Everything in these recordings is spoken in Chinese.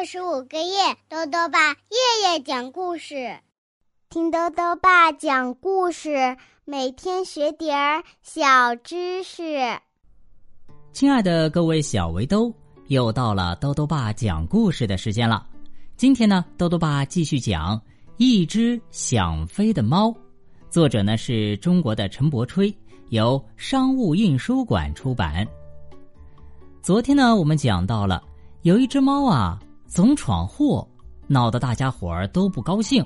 二十五个月，豆豆爸夜夜讲故事，听豆豆爸讲故事，每天学点儿小知识。亲爱的各位小围兜，又到了豆豆爸讲故事的时间了。今天呢，豆豆爸继续讲《一只想飞的猫》，作者呢是中国的陈伯吹，由商务印书馆出版。昨天呢，我们讲到了有一只猫啊，总闯祸，闹得大家伙儿都不高兴。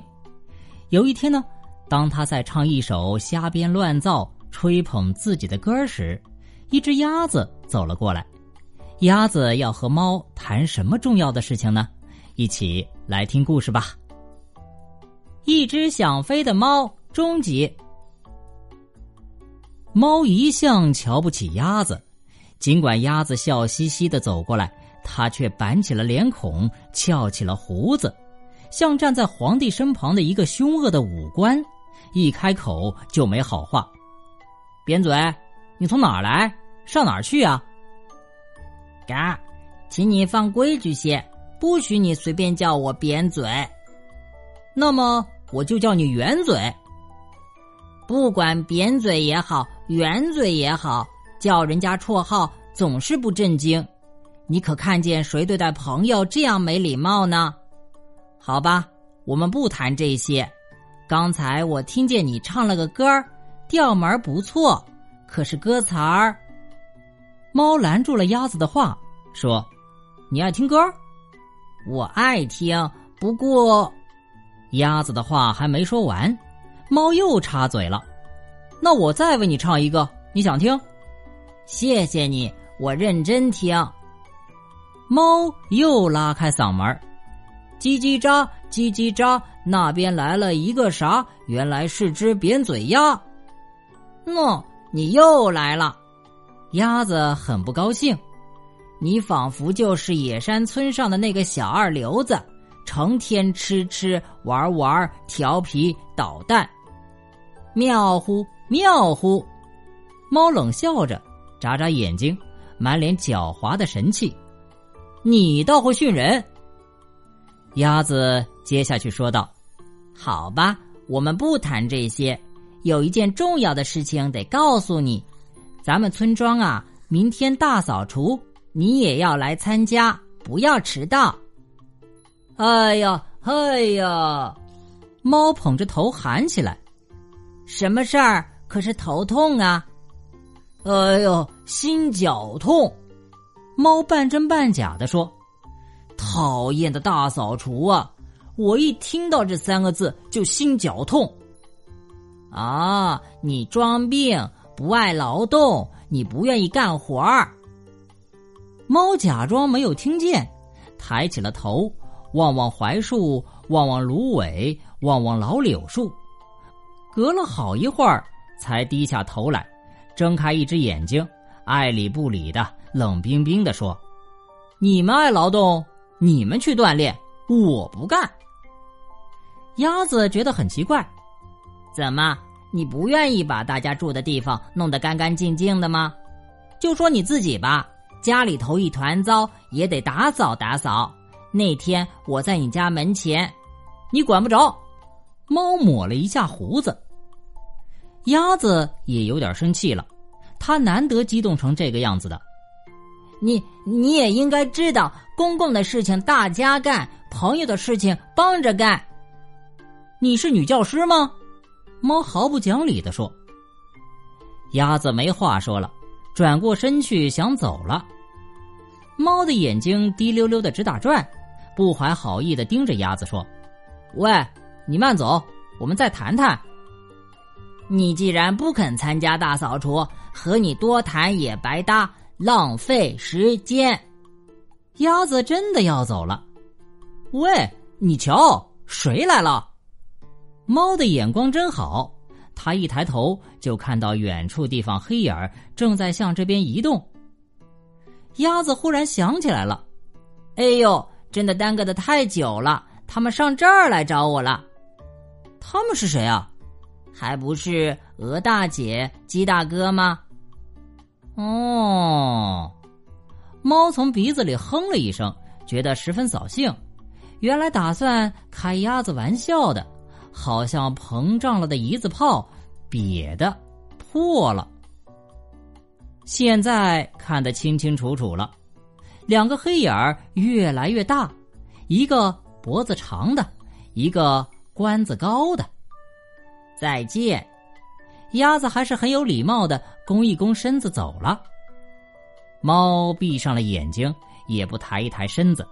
有一天呢，当他在唱一首瞎编乱造、吹捧自己的歌时，一只鸭子走了过来。鸭子要和猫谈什么重要的事情呢？一起来听故事吧。一只想飞的猫终极。猫一向瞧不起鸭子。尽管鸭子笑嘻嘻的走过来，他却板起了脸孔，翘起了胡子，像站在皇帝身旁的一个凶恶的武官，一开口就没好话。扁嘴，你从哪儿来？上哪儿去啊？嘎，请你放规矩些，不许你随便叫我扁嘴。那么我就叫你圆嘴。不管扁嘴也好，圆嘴也好。叫人家绰号总是不正经，你可看见谁对待朋友这样没礼貌呢？好吧，我们不谈这些。刚才我听见你唱了个歌儿，调门不错，可是歌词儿……猫拦住了鸭子的话，说：“你爱听歌？我爱听，不过……”鸭子的话还没说完，猫又插嘴了：“那我再为你唱一个，你想听？”谢谢你，我认真听。猫又拉开嗓门叽叽喳，叽叽喳，那边来了一个啥？原来是只扁嘴鸭。喏，你又来了，鸭子很不高兴。你仿佛就是野山村上的那个小二流子，成天吃吃玩玩，调皮捣蛋。妙乎妙乎，猫冷笑着。眨眨眼睛，满脸狡猾的神气。你倒会训人。鸭子接下去说道：“好吧，我们不谈这些。有一件重要的事情得告诉你，咱们村庄啊，明天大扫除，你也要来参加，不要迟到。”哎呀，哎呀！猫捧着头喊起来：“什么事儿？可是头痛啊！”哎呦，心绞痛！猫半真半假的说：“讨厌的大扫除啊！我一听到这三个字就心绞痛。”啊，你装病，不爱劳动，你不愿意干活儿。猫假装没有听见，抬起了头，望望槐树，望望芦苇，望望老柳树，隔了好一会儿，才低下头来。睁开一只眼睛，爱理不理的，冷冰冰的说：“你们爱劳动，你们去锻炼，我不干。”鸭子觉得很奇怪：“怎么，你不愿意把大家住的地方弄得干干净净的吗？就说你自己吧，家里头一团糟，也得打扫打扫。那天我在你家门前，你管不着。”猫抹了一下胡子。鸭子也有点生气了，它难得激动成这个样子的。你你也应该知道，公共的事情大家干，朋友的事情帮着干。你是女教师吗？猫毫不讲理的说。鸭子没话说了，转过身去想走了。猫的眼睛滴溜溜的直打转，不怀好意的盯着鸭子说：“喂，你慢走，我们再谈谈。”你既然不肯参加大扫除，和你多谈也白搭，浪费时间。鸭子真的要走了。喂，你瞧，谁来了？猫的眼光真好，它一抬头就看到远处地方黑影儿正在向这边移动。鸭子忽然想起来了，哎呦，真的耽搁的太久了，他们上这儿来找我了。他们是谁啊？还不是鹅大姐、鸡大哥吗？哦，猫从鼻子里哼了一声，觉得十分扫兴，原来打算开鸭子玩笑的，好像膨胀了的一字炮，瘪的破了。现在看得清清楚楚了，两个黑眼儿越来越大，一个脖子长的，一个官子高的。再见，鸭子还是很有礼貌的弓一弓身子走了。猫闭上了眼睛，也不抬一抬身子。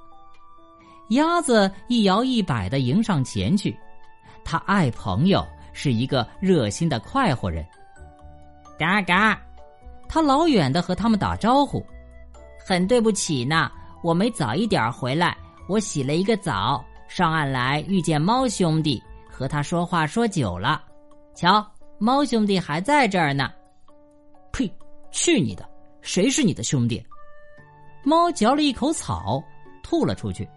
鸭子一摇一摆的迎上前去，它爱朋友，是一个热心的快活人。嘎嘎，它老远的和他们打招呼。很对不起呢，我没早一点回来，我洗了一个澡，上岸来遇见猫兄弟，和他说话说久了。瞧，猫兄弟还在这儿呢。呸！去你的！谁是你的兄弟？猫嚼了一口草，吐了出去。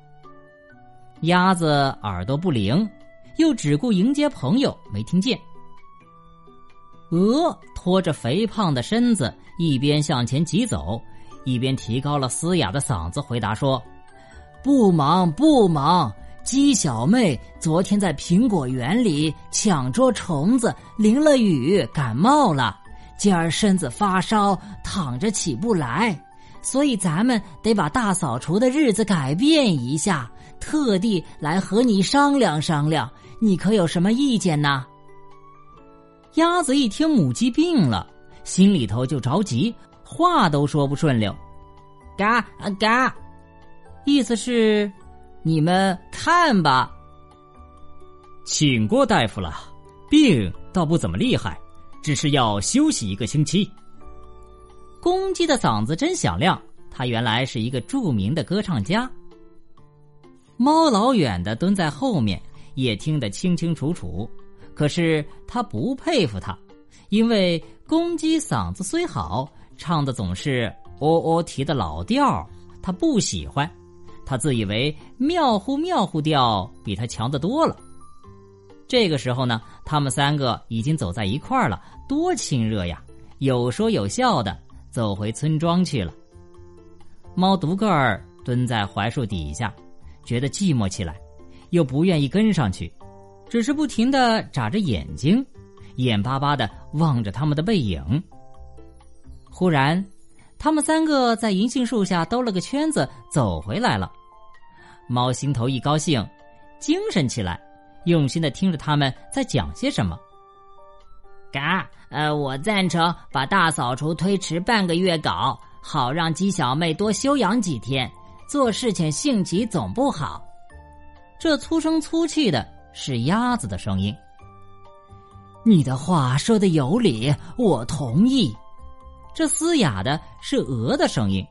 鸭子耳朵不灵，又只顾迎接朋友，没听见。鹅拖着肥胖的身子，一边向前疾走，一边提高了嘶哑的嗓子回答说：“不忙不忙，鸡小妹昨天在苹果园里抢捉虫子，淋了雨，感冒了，今儿身子发烧，躺着起不来，所以咱们得把大扫除的日子改变一下。”特地来和你商量商量，你可有什么意见呢？鸭子一听母鸡病了，心里头就着急，话都说不顺溜，嘎啊嘎，意思是你们看吧，请过大夫了，病倒不怎么厉害，只是要休息一个星期。公鸡的嗓子真响亮，他原来是一个著名的歌唱家。猫老远的蹲在后面，也听得清清楚楚。可是他不佩服他，因为公鸡嗓子虽好，唱的总是喔喔啼的老调他不喜欢。他自以为妙乎妙乎调比他强得多了。这个时候呢，他们三个已经走在一块儿了，多亲热呀！有说有笑的走回村庄去了。猫独个儿蹲在槐树底下。觉得寂寞起来，又不愿意跟上去，只是不停的眨着眼睛，眼巴巴的望着他们的背影。忽然，他们三个在银杏树下兜了个圈子，走回来了。猫心头一高兴，精神起来，用心的听着他们在讲些什么。嘎，呃，我赞成把大扫除推迟半个月搞，好让鸡小妹多休养几天。做事情性急总不好，这粗声粗气的是鸭子的声音。你的话说的有理，我同意。这嘶哑的是鹅的声音。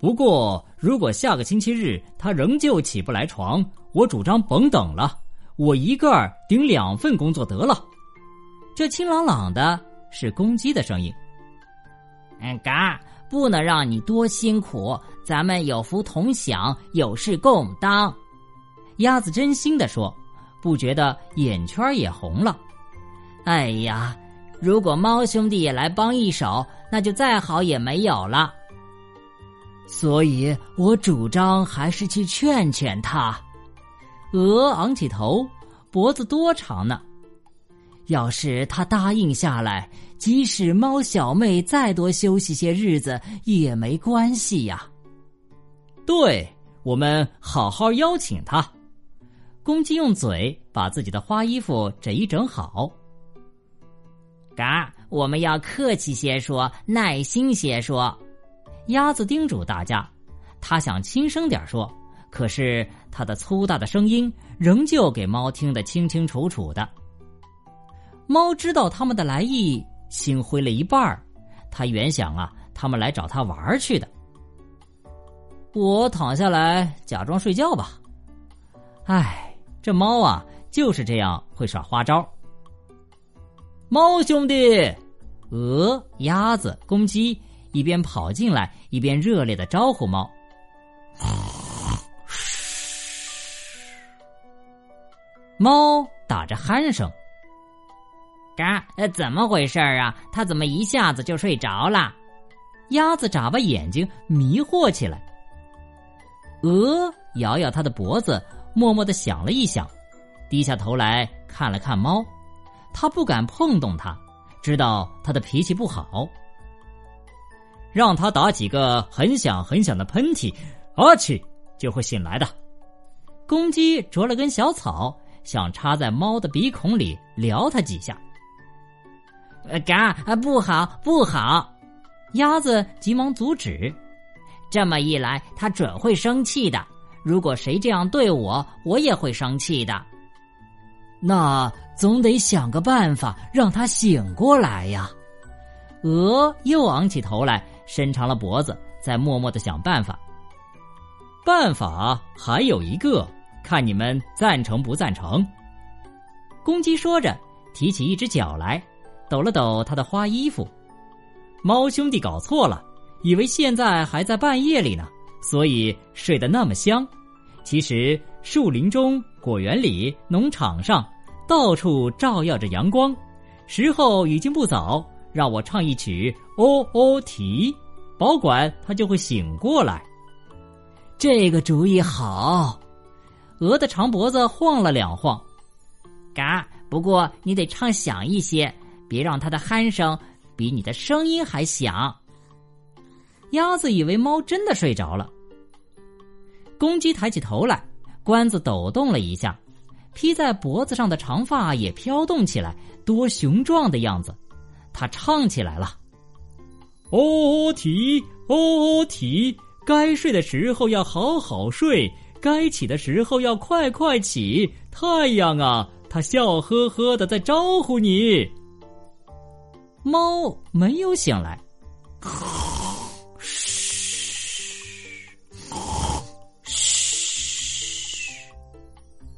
不过，如果下个星期日他仍旧起不来床，我主张甭等了，我一个儿顶两份工作得了。这清朗朗的是公鸡的声音。嗯，嘎。不能让你多辛苦，咱们有福同享，有事共当。鸭子真心的说，不觉得眼圈也红了。哎呀，如果猫兄弟也来帮一手，那就再好也没有了。所以我主张还是去劝劝他。鹅昂起头，脖子多长呢？要是他答应下来，即使猫小妹再多休息些日子也没关系呀。对，我们好好邀请他。公鸡用嘴把自己的花衣服整一整好。嘎，我们要客气些说，耐心些说。鸭子叮嘱大家，他想轻声点说，可是他的粗大的声音仍旧给猫听得清清楚楚的。猫知道他们的来意，心灰了一半儿。他原想啊，他们来找他玩去的。我躺下来假装睡觉吧。唉，这猫啊，就是这样会耍花招。猫兄弟，鹅、鸭子、公鸡一边跑进来，一边热烈的招呼猫。猫打着鼾声。嘎，呃，怎么回事啊？他怎么一下子就睡着了？鸭子眨巴眼睛，迷惑起来。鹅摇摇它的脖子，默默的想了一想，低下头来看了看猫。它不敢碰动它，知道它的脾气不好。让它打几个很响很响的喷嚏，阿去就会醒来的。公鸡啄了根小草，想插在猫的鼻孔里撩它几下。嘎，不好不好！鸭子急忙阻止。这么一来，它准会生气的。如果谁这样对我，我也会生气的。那总得想个办法让他醒过来呀！鹅又昂起头来，伸长了脖子，在默默的想办法。办法还有一个，看你们赞成不赞成？公鸡说着，提起一只脚来，抖了抖他的花衣服。猫兄弟搞错了，以为现在还在半夜里呢，所以睡得那么香。其实树林中、果园里、农场上。到处照耀着阳光，时候已经不早，让我唱一曲《哦哦啼》，保管他就会醒过来。这个主意好。鹅的长脖子晃了两晃，嘎。不过你得唱响一些，别让它的鼾声比你的声音还响。鸭子以为猫真的睡着了。公鸡抬起头来，冠子抖动了一下。披在脖子上的长发也飘动起来，多雄壮的样子！它唱起来了：“哦啼哦啼，该睡的时候要好好睡，该起的时候要快快起。太阳啊，它笑呵呵的在招呼你。”猫没有醒来。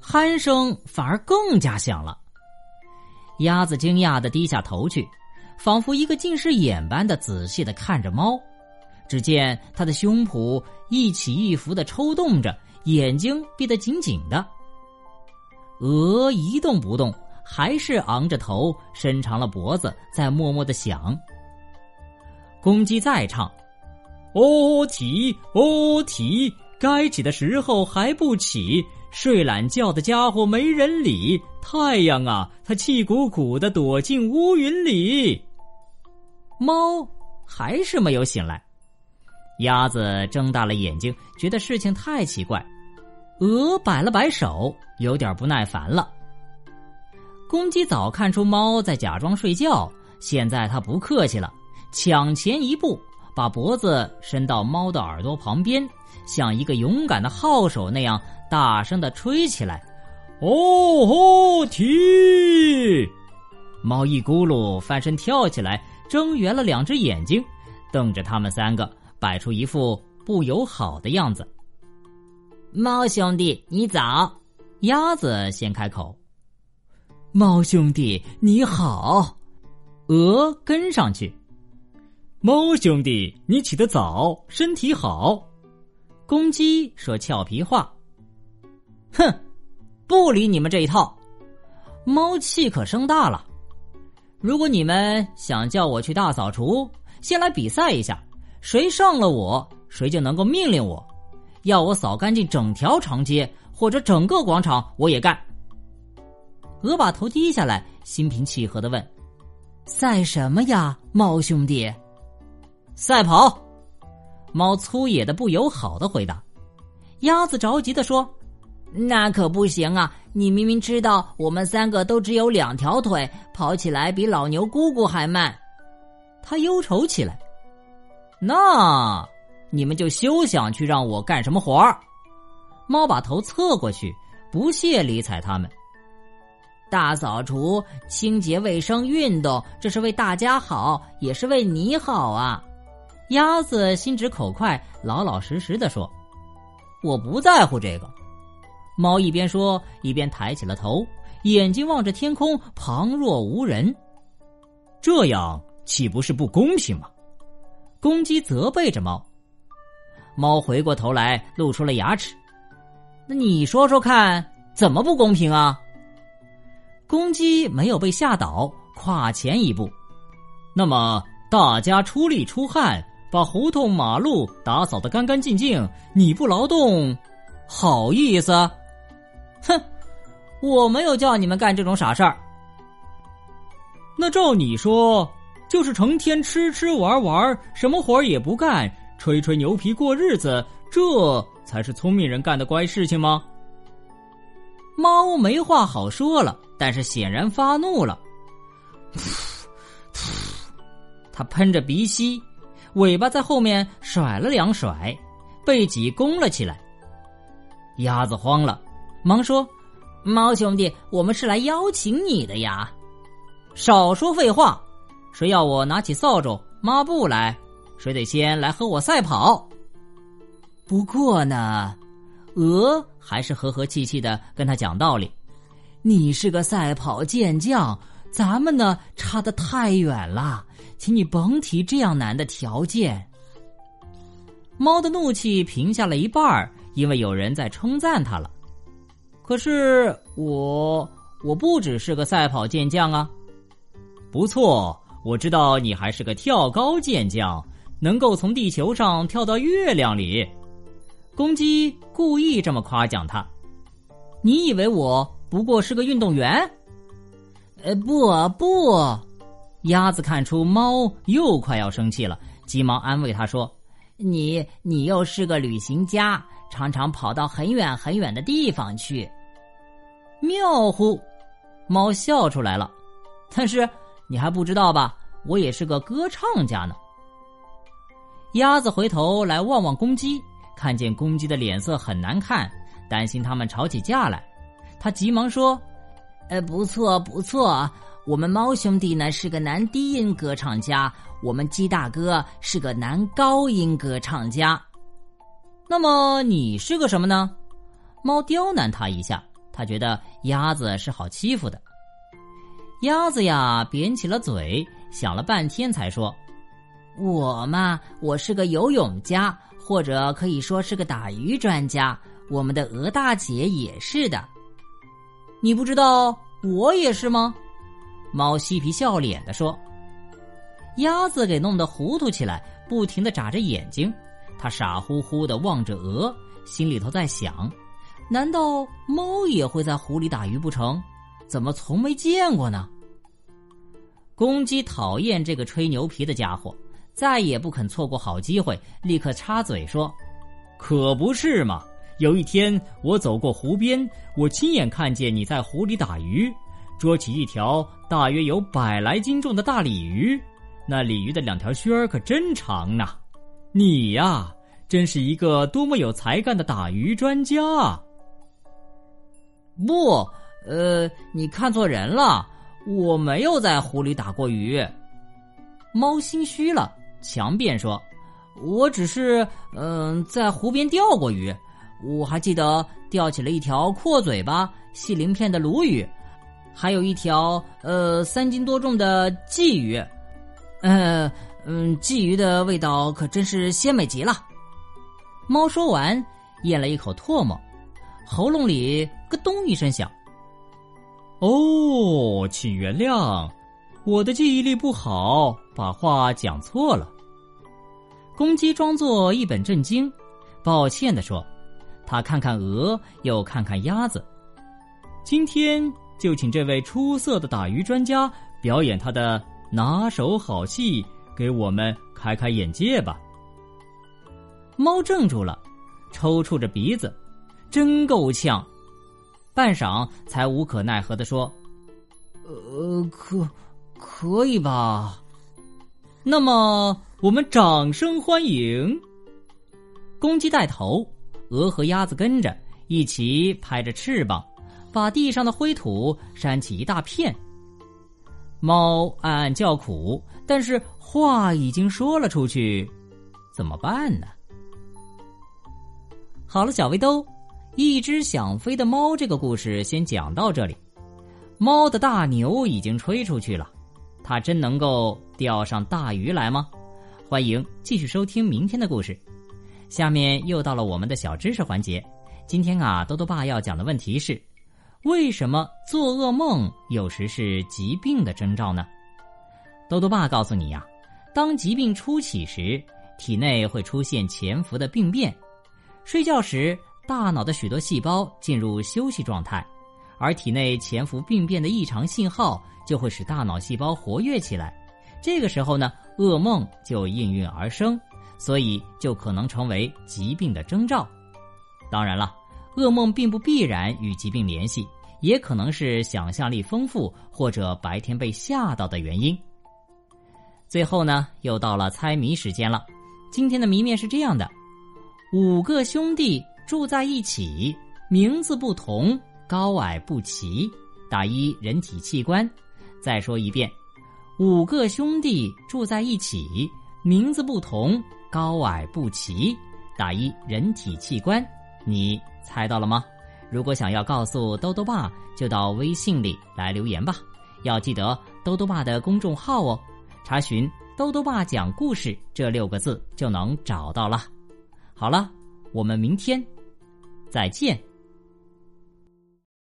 鼾声反而更加响了。鸭子惊讶的低下头去，仿佛一个近视眼般的仔细的看着猫。只见它的胸脯一起一伏的抽动着，眼睛闭得紧紧的。鹅一动不动，还是昂着头，伸长了脖子，在默默的想。公鸡再唱：“哦啼哦啼，该起的时候还不起。”睡懒觉的家伙没人理，太阳啊，它气鼓鼓的躲进乌云里。猫还是没有醒来，鸭子睁大了眼睛，觉得事情太奇怪。鹅摆了摆手，有点不耐烦了。公鸡早看出猫在假装睡觉，现在它不客气了，抢前一步，把脖子伸到猫的耳朵旁边，像一个勇敢的号手那样。大声的吹起来，哦吼啼！猫一咕噜翻身跳起来，睁圆了两只眼睛，瞪着他们三个，摆出一副不友好的样子。猫兄弟，你早！鸭子先开口。猫兄弟你好，鹅跟上去。猫兄弟，你起得早，身体好。公鸡说俏皮话。哼，不理你们这一套。猫气可生大了。如果你们想叫我去大扫除，先来比赛一下，谁上了我，谁就能够命令我，要我扫干净整条长街或者整个广场，我也干。鹅把头低下来，心平气和的问：“赛什么呀，猫兄弟？”赛跑。猫粗野的、不友好的回答。鸭子着急的说。那可不行啊！你明明知道我们三个都只有两条腿，跑起来比老牛姑姑还慢。他忧愁起来。那你们就休想去让我干什么活儿。猫把头侧过去，不屑理睬他们。大扫除、清洁卫生、运动，这是为大家好，也是为你好啊！鸭子心直口快，老老实实的说：“我不在乎这个。”猫一边说，一边抬起了头，眼睛望着天空，旁若无人。这样岂不是不公平吗？公鸡责备着猫。猫回过头来，露出了牙齿。那你说说看，怎么不公平啊？公鸡没有被吓倒，跨前一步。那么大家出力出汗，把胡同马路打扫得干干净净，你不劳动？好意思？哼，我没有叫你们干这种傻事儿。那照你说，就是成天吃吃玩玩，什么活儿也不干，吹吹牛皮过日子，这才是聪明人干的乖事情吗？猫没话好说了，但是显然发怒了。它喷着鼻息，尾巴在后面甩了两甩，背脊弓了起来。鸭子慌了，忙说：“猫兄弟，我们是来邀请你的呀。”少说废话！谁要我拿起扫帚、抹布来，谁得先来和我赛跑。不过呢，鹅还是和和气气的跟他讲道理：“你是个赛跑健将，咱们呢差得太远了，请你甭提这样难的条件。”猫的怒气平下了一半，因为有人在称赞他了。可是我我不只是个赛跑健将啊！不错，我知道你还是个跳高健将，能够从地球上跳到月亮里。公鸡故意这么夸奖他。你以为我不过是个运动员？呃，不不。鸭子看出猫又快要生气了，急忙安慰他说：“你你又是个旅行家，常常跑到很远很远的地方去。”妙乎！猫笑出来了，但是。你还不知道吧？我也是个歌唱家呢。鸭子回头来望望公鸡，看见公鸡的脸色很难看，担心他们吵起架来，他急忙说：“呃，不错不错，我们猫兄弟呢是个男低音歌唱家，我们鸡大哥是个男高音歌唱家。那么你是个什么呢？”猫刁难他一下，他觉得鸭子是好欺负的。鸭子呀，扁起了嘴，想了半天才说：“我嘛，我是个游泳家，或者可以说是个打鱼专家。我们的鹅大姐也是的。你不知道我也是吗？”猫嬉皮笑脸的说。鸭子给弄得糊涂起来，不停的眨着眼睛，他傻乎乎的望着鹅，心里头在想：难道猫也会在湖里打鱼不成？怎么从没见过呢？公鸡讨厌这个吹牛皮的家伙，再也不肯错过好机会，立刻插嘴说：“可不是嘛！有一天我走过湖边，我亲眼看见你在湖里打鱼，捉起一条大约有百来斤重的大鲤鱼，那鲤鱼的两条须儿可真长呐！你呀，真是一个多么有才干的打鱼专家啊！”不。呃，你看错人了，我没有在湖里打过鱼。猫心虚了，强辩说：“我只是嗯，在湖边钓过鱼，我还记得钓起了一条阔嘴巴、细鳞片的鲈鱼，还有一条呃三斤多重的鲫鱼。呃嗯，鲫鱼的味道可真是鲜美极了。”猫说完，咽了一口唾沫，喉咙里咯咚一声响。哦，请原谅，我的记忆力不好，把话讲错了。公鸡装作一本正经，抱歉的说：“他看看鹅，又看看鸭子。今天就请这位出色的打鱼专家表演他的拿手好戏，给我们开开眼界吧。”猫怔住了，抽搐着鼻子，真够呛。半晌，才无可奈何的说：“呃，可可以吧？那么我们掌声欢迎。”公鸡带头，鹅和鸭子跟着，一起拍着翅膀，把地上的灰土扇起一大片。猫暗暗叫苦，但是话已经说了出去，怎么办呢？好了，小围兜。一只想飞的猫，这个故事先讲到这里。猫的大牛已经吹出去了，它真能够钓上大鱼来吗？欢迎继续收听明天的故事。下面又到了我们的小知识环节。今天啊，多多爸要讲的问题是：为什么做噩梦有时是疾病的征兆呢？多多爸告诉你呀，当疾病初起时，体内会出现潜伏的病变，睡觉时。大脑的许多细胞进入休息状态，而体内潜伏病变的异常信号就会使大脑细胞活跃起来。这个时候呢，噩梦就应运而生，所以就可能成为疾病的征兆。当然了，噩梦并不必然与疾病联系，也可能是想象力丰富或者白天被吓到的原因。最后呢，又到了猜谜时间了。今天的谜面是这样的：五个兄弟住在一起，名字不同，高矮不齐，打一人体器官。再说一遍，五个兄弟住在一起，名字不同，高矮不齐，打一人体器官。你猜到了吗？如果想要告诉兜兜爸，就到微信里来留言吧。要记得兜兜爸的公众号哦。查询“兜兜爸讲故事”这六个字就能找到了。好了，我们明天再见。